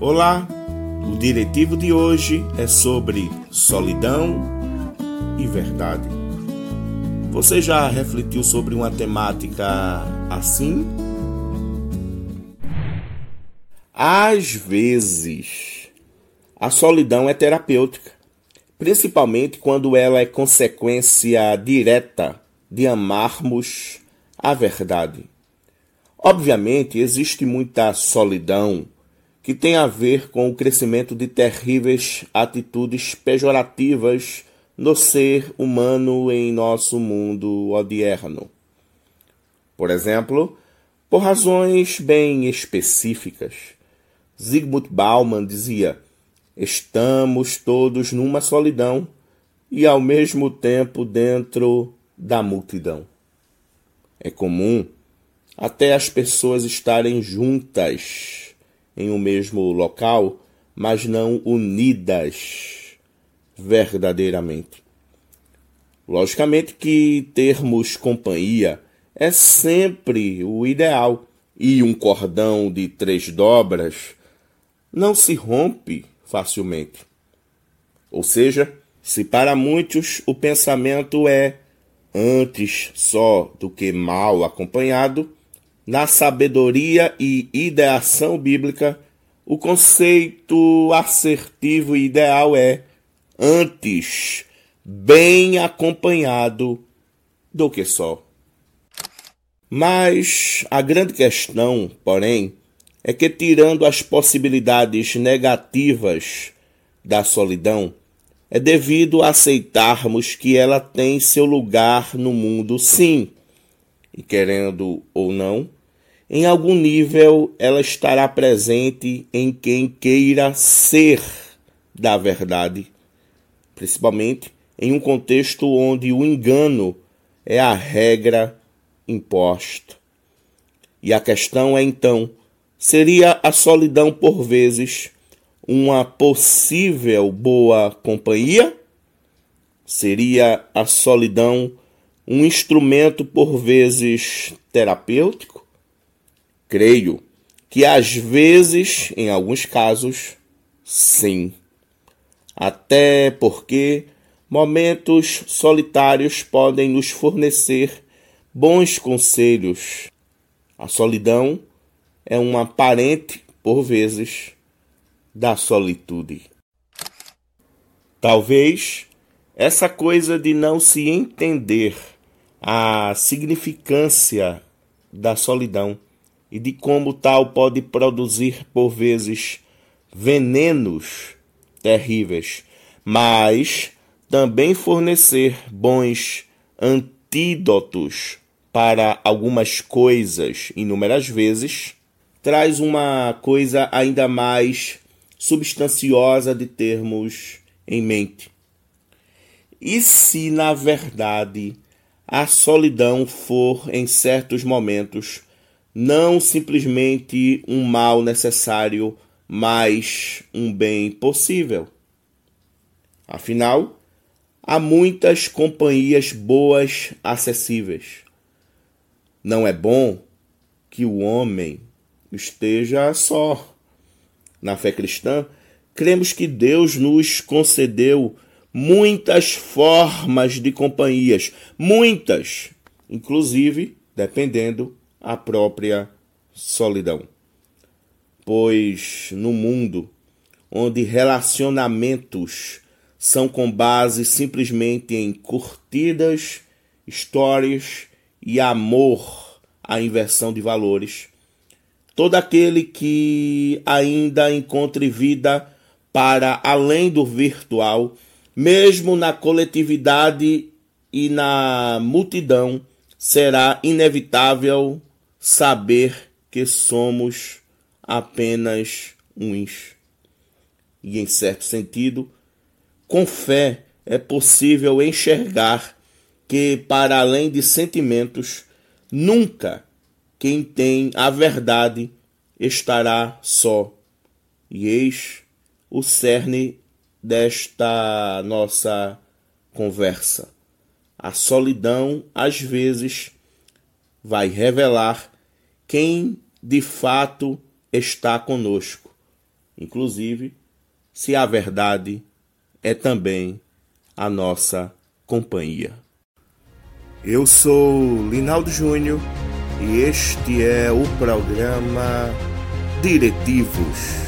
Olá, o diretivo de hoje é sobre solidão e verdade. Você já refletiu sobre uma temática assim? Às vezes, a solidão é terapêutica, principalmente quando ela é consequência direta de amarmos a verdade. Obviamente, existe muita solidão que tem a ver com o crescimento de terríveis atitudes pejorativas no ser humano em nosso mundo odierno. Por exemplo, por razões bem específicas, Zygmunt Bauman dizia: estamos todos numa solidão e ao mesmo tempo dentro da multidão. É comum até as pessoas estarem juntas em um mesmo local, mas não unidas verdadeiramente. Logicamente que termos companhia é sempre o ideal, e um cordão de três dobras não se rompe facilmente. Ou seja, se para muitos o pensamento é antes só do que mal acompanhado, na sabedoria e ideação bíblica, o conceito assertivo e ideal é antes bem acompanhado do que só. Mas a grande questão, porém, é que, tirando as possibilidades negativas da solidão, é devido a aceitarmos que ela tem seu lugar no mundo, sim, e querendo ou não, em algum nível ela estará presente em quem queira ser da verdade, principalmente em um contexto onde o engano é a regra imposta. E a questão é então: seria a solidão por vezes uma possível boa companhia? Seria a solidão um instrumento por vezes terapêutico? Creio que às vezes, em alguns casos, sim. Até porque momentos solitários podem nos fornecer bons conselhos. A solidão é uma parente, por vezes, da solitude. Talvez essa coisa de não se entender a significância da solidão e de como tal pode produzir por vezes venenos terríveis, mas também fornecer bons antídotos para algumas coisas, inúmeras vezes, traz uma coisa ainda mais substanciosa de termos em mente. E se, na verdade, a solidão for, em certos momentos, não simplesmente um mal necessário, mas um bem possível. Afinal, há muitas companhias boas acessíveis. Não é bom que o homem esteja só. Na fé cristã, cremos que Deus nos concedeu muitas formas de companhias, muitas, inclusive dependendo a própria solidão. Pois no mundo onde relacionamentos são com base simplesmente em curtidas, histórias e amor à inversão de valores, todo aquele que ainda encontre vida para além do virtual, mesmo na coletividade e na multidão, será inevitável saber que somos apenas uns. E, em certo sentido, com fé é possível enxergar que, para além de sentimentos, nunca quem tem a verdade estará só. E eis o cerne desta nossa conversa. A solidão, às vezes, vai revelar quem de fato está conosco. inclusive se a verdade é também a nossa companhia. Eu sou Linaldo Júnior e este é o programa Diretivos.